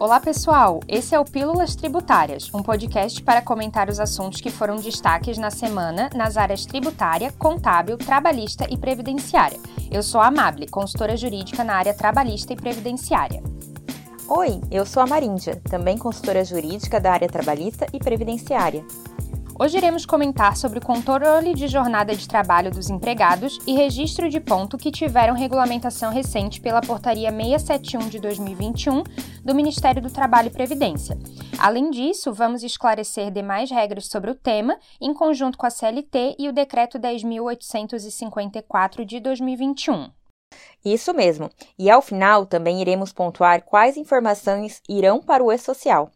Olá, pessoal! Esse é o Pílulas Tributárias, um podcast para comentar os assuntos que foram destaques na semana nas áreas tributária, contábil, trabalhista e previdenciária. Eu sou a Amable, consultora jurídica na área trabalhista e previdenciária. Oi, eu sou a Maríndia, também consultora jurídica da área trabalhista e previdenciária. Hoje iremos comentar sobre o controle de jornada de trabalho dos empregados e registro de ponto que tiveram regulamentação recente pela Portaria 671 de 2021 do Ministério do Trabalho e Previdência. Além disso, vamos esclarecer demais regras sobre o tema, em conjunto com a CLT e o Decreto 10.854 de 2021. Isso mesmo. E ao final também iremos pontuar quais informações irão para o e-social.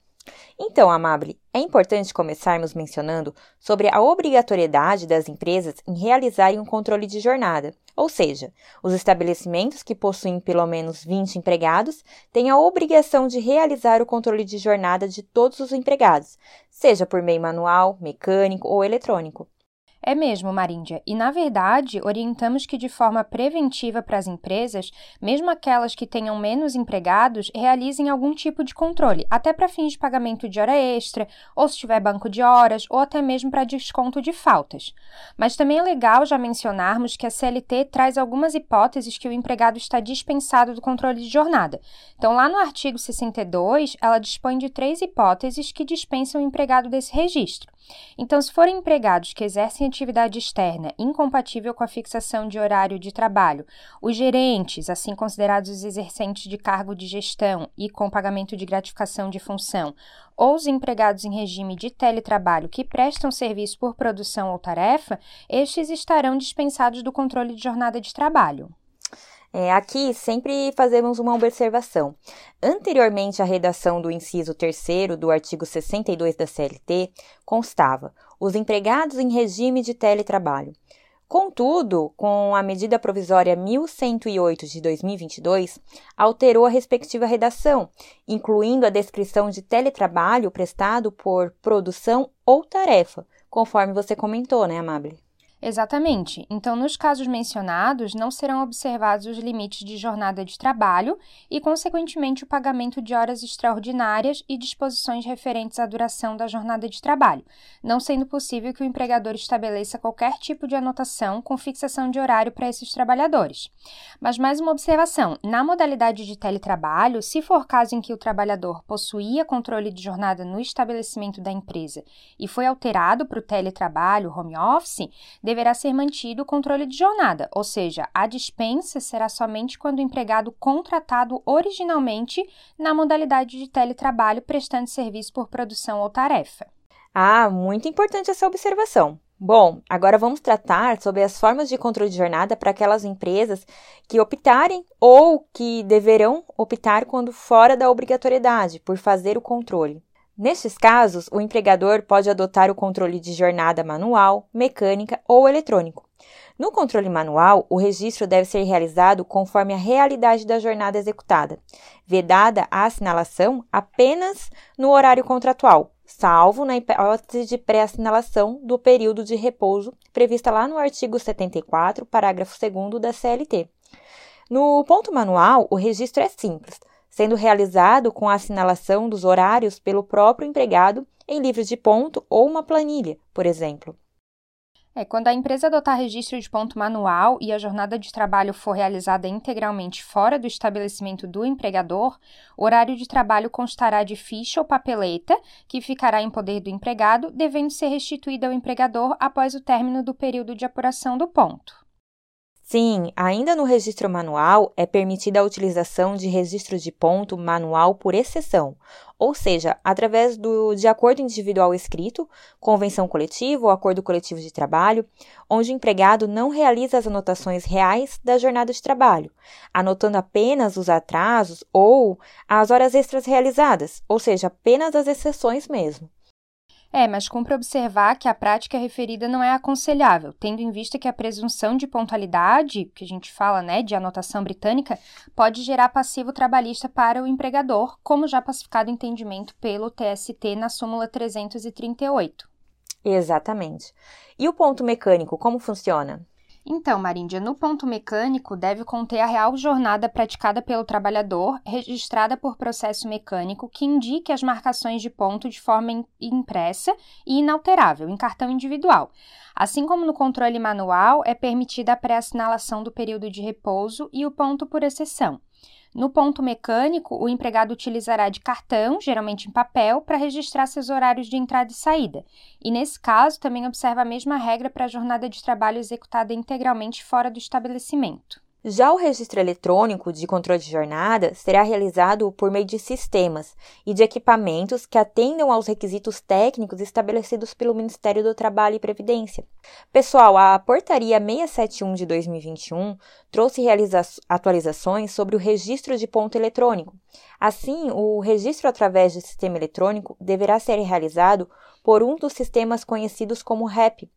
Então, Amable, é importante começarmos mencionando sobre a obrigatoriedade das empresas em realizarem um controle de jornada, ou seja, os estabelecimentos que possuem pelo menos 20 empregados têm a obrigação de realizar o controle de jornada de todos os empregados, seja por meio manual, mecânico ou eletrônico. É mesmo, Maríndia. E, na verdade, orientamos que, de forma preventiva para as empresas, mesmo aquelas que tenham menos empregados, realizem algum tipo de controle, até para fins de pagamento de hora extra, ou se tiver banco de horas, ou até mesmo para desconto de faltas. Mas também é legal já mencionarmos que a CLT traz algumas hipóteses que o empregado está dispensado do controle de jornada. Então, lá no artigo 62, ela dispõe de três hipóteses que dispensam o empregado desse registro. Então, se forem empregados que exercem atividade externa incompatível com a fixação de horário de trabalho, os gerentes, assim considerados os exercentes de cargo de gestão e com pagamento de gratificação de função, ou os empregados em regime de teletrabalho que prestam serviço por produção ou tarefa, estes estarão dispensados do controle de jornada de trabalho. É, aqui sempre fazemos uma observação. Anteriormente à redação do inciso 3 do artigo 62 da CLT, constava os empregados em regime de teletrabalho. Contudo, com a medida provisória 1108 de 2022, alterou a respectiva redação, incluindo a descrição de teletrabalho prestado por produção ou tarefa, conforme você comentou, né, Amable? Exatamente. Então, nos casos mencionados, não serão observados os limites de jornada de trabalho e, consequentemente, o pagamento de horas extraordinárias e disposições referentes à duração da jornada de trabalho, não sendo possível que o empregador estabeleça qualquer tipo de anotação com fixação de horário para esses trabalhadores. Mas mais uma observação: na modalidade de teletrabalho, se for caso em que o trabalhador possuía controle de jornada no estabelecimento da empresa e foi alterado para o teletrabalho, home office, deverá ser mantido o controle de jornada, ou seja, a dispensa será somente quando o empregado contratado originalmente na modalidade de teletrabalho prestando serviço por produção ou tarefa. Ah, muito importante essa observação. Bom, agora vamos tratar sobre as formas de controle de jornada para aquelas empresas que optarem ou que deverão optar quando fora da obrigatoriedade por fazer o controle. Nestes casos, o empregador pode adotar o controle de jornada manual, mecânica ou eletrônico. No controle manual, o registro deve ser realizado conforme a realidade da jornada executada, vedada a assinalação apenas no horário contratual, salvo na hipótese de pré-assinalação do período de repouso prevista lá no artigo 74, parágrafo 2 da CLT. No ponto manual, o registro é simples sendo realizado com a assinalação dos horários pelo próprio empregado em livros de ponto ou uma planilha, por exemplo. É, quando a empresa adotar registro de ponto manual e a jornada de trabalho for realizada integralmente fora do estabelecimento do empregador, o horário de trabalho constará de ficha ou papeleta, que ficará em poder do empregado, devendo ser restituída ao empregador após o término do período de apuração do ponto. Sim, ainda no registro manual é permitida a utilização de registro de ponto manual por exceção, ou seja, através do de acordo individual escrito, convenção coletiva ou acordo coletivo de trabalho, onde o empregado não realiza as anotações reais da jornada de trabalho, anotando apenas os atrasos ou as horas extras realizadas, ou seja, apenas as exceções mesmo. É, mas cumpre observar que a prática referida não é aconselhável, tendo em vista que a presunção de pontualidade, que a gente fala, né, de anotação britânica, pode gerar passivo trabalhista para o empregador, como já pacificado entendimento pelo TST na súmula 338. Exatamente. E o ponto mecânico, como funciona? Então, Maríndia, no ponto mecânico deve conter a real jornada praticada pelo trabalhador, registrada por processo mecânico, que indique as marcações de ponto de forma impressa e inalterável, em cartão individual. Assim como no controle manual, é permitida a pré-assinalação do período de repouso e o ponto por exceção. No ponto mecânico, o empregado utilizará de cartão, geralmente em papel, para registrar seus horários de entrada e saída. E nesse caso, também observa a mesma regra para a jornada de trabalho executada integralmente fora do estabelecimento. Já o registro eletrônico de controle de jornada será realizado por meio de sistemas e de equipamentos que atendam aos requisitos técnicos estabelecidos pelo Ministério do Trabalho e Previdência. Pessoal, a Portaria 671 de 2021 trouxe atualizações sobre o registro de ponto eletrônico. Assim, o registro através de sistema eletrônico deverá ser realizado por um dos sistemas conhecidos como REP.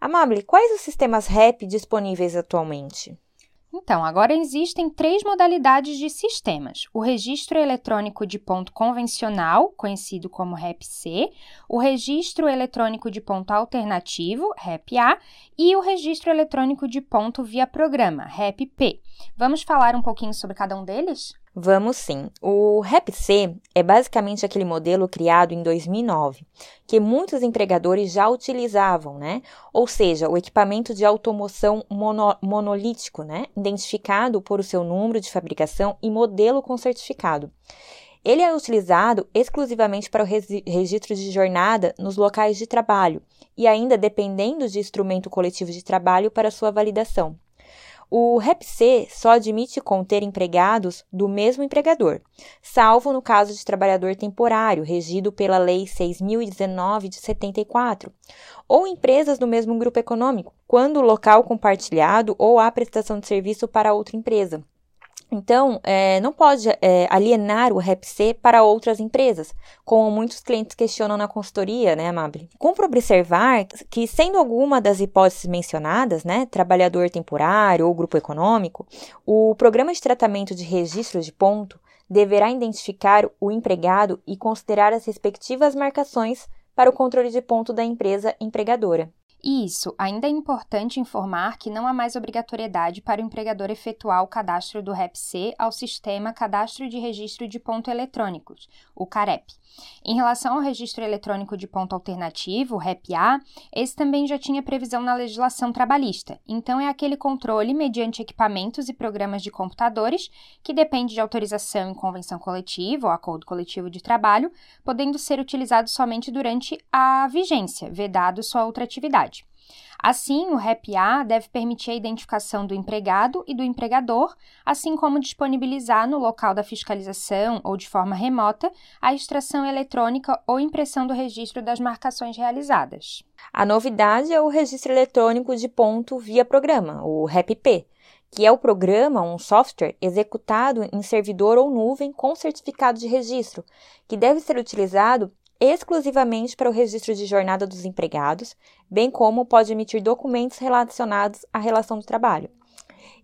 Amable, quais os sistemas REP disponíveis atualmente? Então, agora existem três modalidades de sistemas: o registro eletrônico de ponto convencional, conhecido como REP-C, o registro eletrônico de ponto alternativo, REP-A, e o registro eletrônico de ponto via programa, REP-P. Vamos falar um pouquinho sobre cada um deles? Vamos sim. O REP-C é basicamente aquele modelo criado em 2009, que muitos empregadores já utilizavam, né? Ou seja, o equipamento de automoção mono monolítico, né? Identificado por seu número de fabricação e modelo com certificado. Ele é utilizado exclusivamente para o registro de jornada nos locais de trabalho e ainda dependendo de instrumento coletivo de trabalho para sua validação. O REPC só admite conter empregados do mesmo empregador, salvo no caso de trabalhador temporário, regido pela Lei 6019 de 74, ou empresas do mesmo grupo econômico, quando o local compartilhado ou há prestação de serviço para outra empresa. Então, é, não pode é, alienar o REPC para outras empresas, como muitos clientes questionam na consultoria, né, Amable? Cumpre observar que, sendo alguma das hipóteses mencionadas, né, trabalhador temporário ou grupo econômico, o programa de tratamento de registro de ponto deverá identificar o empregado e considerar as respectivas marcações para o controle de ponto da empresa empregadora. Isso, ainda é importante informar que não há mais obrigatoriedade para o empregador efetuar o cadastro do REP-C ao sistema Cadastro de Registro de Ponto Eletrônicos, o CAREP. Em relação ao registro eletrônico de ponto alternativo, REP-A, esse também já tinha previsão na legislação trabalhista, então é aquele controle mediante equipamentos e programas de computadores que depende de autorização em convenção coletiva ou acordo coletivo de trabalho, podendo ser utilizado somente durante a vigência, vedado sua outra atividade. Assim, o REP-A deve permitir a identificação do empregado e do empregador, assim como disponibilizar no local da fiscalização ou de forma remota a extração eletrônica ou impressão do registro das marcações realizadas. A novidade é o registro eletrônico de ponto via programa, o REP-P, que é o programa, um software executado em servidor ou nuvem com certificado de registro, que deve ser utilizado exclusivamente para o registro de jornada dos empregados, bem como pode emitir documentos relacionados à relação de trabalho.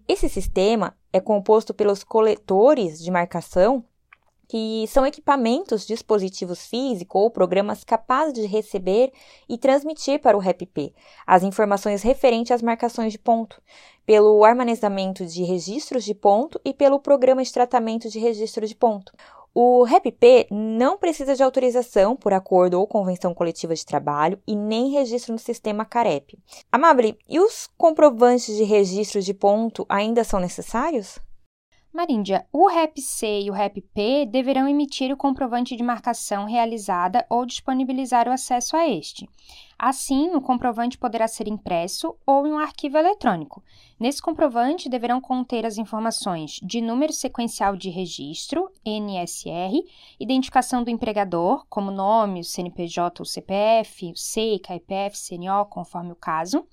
Esse sistema é composto pelos coletores de marcação, que são equipamentos, dispositivos físicos ou programas capazes de receber e transmitir para o REPP as informações referentes às marcações de ponto, pelo armazenamento de registros de ponto e pelo programa de tratamento de registro de ponto. O REPP não precisa de autorização por acordo ou convenção coletiva de trabalho e nem registro no sistema CAREP. Amable, e os comprovantes de registro de ponto ainda são necessários? Maríndia, o REP-C e o REP-P deverão emitir o comprovante de marcação realizada ou disponibilizar o acesso a este. Assim, o comprovante poderá ser impresso ou em um arquivo eletrônico. Nesse comprovante deverão conter as informações de número sequencial de registro, NSR, identificação do empregador, como nome, o CNPJ ou CPF, o SEI, CAIPF, CNO, conforme o caso,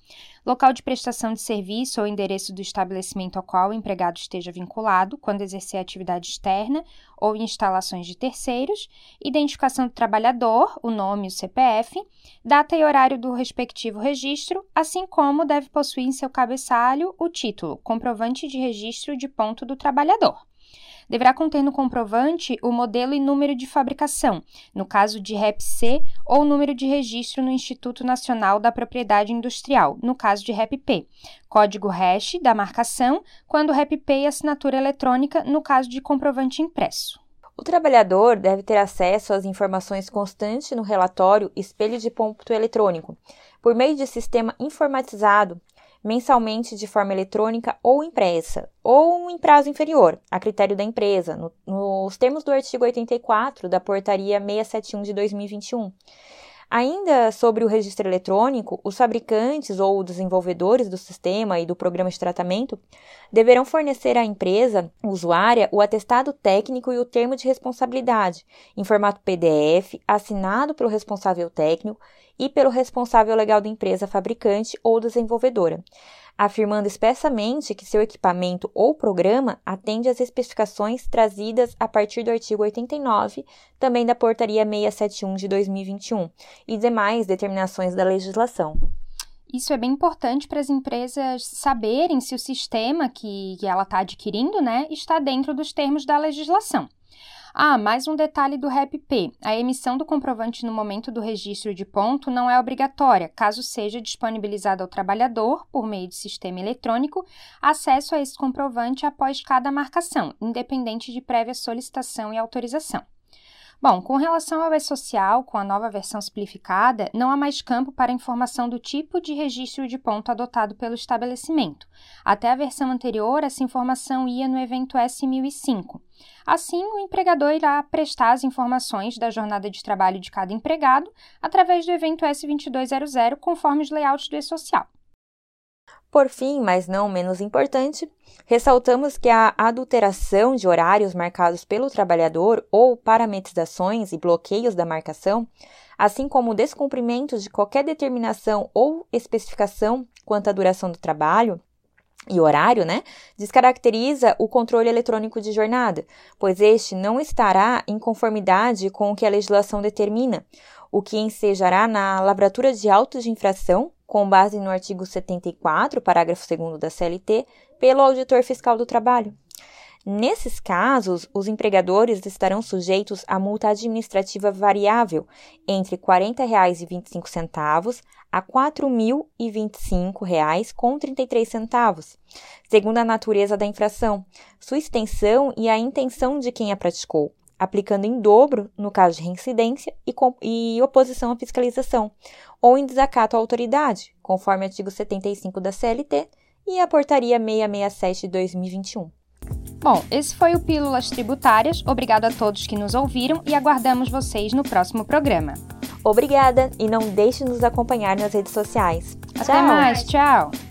local de prestação de serviço ou endereço do estabelecimento ao qual o empregado esteja vinculado quando exercer atividade externa ou instalações de terceiros, identificação do trabalhador, o nome e o CPF, data e horário do respectivo registro, assim como deve possuir em seu cabeçalho o título Comprovante de Registro de Ponto do Trabalhador. Deverá conter no comprovante o modelo e número de fabricação, no caso de REP-C, ou número de registro no Instituto Nacional da Propriedade Industrial, no caso de REP-P, código hash da marcação, quando REP-P e assinatura eletrônica, no caso de comprovante impresso. O trabalhador deve ter acesso às informações constantes no relatório espelho de ponto eletrônico, por meio de sistema informatizado, mensalmente de forma eletrônica ou impressa, ou em prazo inferior, a critério da empresa, no, nos termos do artigo 84 da Portaria 671 de 2021. Ainda sobre o registro eletrônico, os fabricantes ou desenvolvedores do sistema e do programa de tratamento deverão fornecer à empresa usuária o atestado técnico e o termo de responsabilidade, em formato PDF, assinado pelo responsável técnico e pelo responsável legal da empresa fabricante ou desenvolvedora afirmando expressamente que seu equipamento ou programa atende às especificações trazidas a partir do artigo 89, também da Portaria 671 de 2021, e demais determinações da legislação. Isso é bem importante para as empresas saberem se o sistema que, que ela está adquirindo né, está dentro dos termos da legislação. Ah, mais um detalhe do REP-P. A emissão do comprovante no momento do registro de ponto não é obrigatória, caso seja disponibilizado ao trabalhador, por meio de sistema eletrônico, acesso a esse comprovante após cada marcação, independente de prévia solicitação e autorização. Bom, com relação ao e-social, com a nova versão simplificada, não há mais campo para informação do tipo de registro de ponto adotado pelo estabelecimento. Até a versão anterior, essa informação ia no evento S1005. Assim, o empregador irá prestar as informações da jornada de trabalho de cada empregado através do evento S2200, conforme os layouts do e-social. Por fim, mas não menos importante, ressaltamos que a adulteração de horários marcados pelo trabalhador ou parametrizações e bloqueios da marcação, assim como o descumprimento de qualquer determinação ou especificação quanto à duração do trabalho, e horário, né, descaracteriza o controle eletrônico de jornada, pois este não estará em conformidade com o que a legislação determina, o que ensejará na lavratura de autos de infração com base no artigo 74, parágrafo 2 da CLT, pelo auditor fiscal do trabalho. Nesses casos, os empregadores estarão sujeitos a multa administrativa variável entre R$ 40,25 a R$ 4.025,33, segundo a natureza da infração, sua extensão e a intenção de quem a praticou, aplicando em dobro no caso de reincidência e, e oposição à fiscalização, ou em desacato à autoridade, conforme o artigo 75 da CLT e a Portaria 667 de 2021. Bom, esse foi o Pílulas Tributárias. Obrigado a todos que nos ouviram e aguardamos vocês no próximo programa. Obrigada e não deixe de nos acompanhar nas redes sociais. Até tchau. mais, tchau!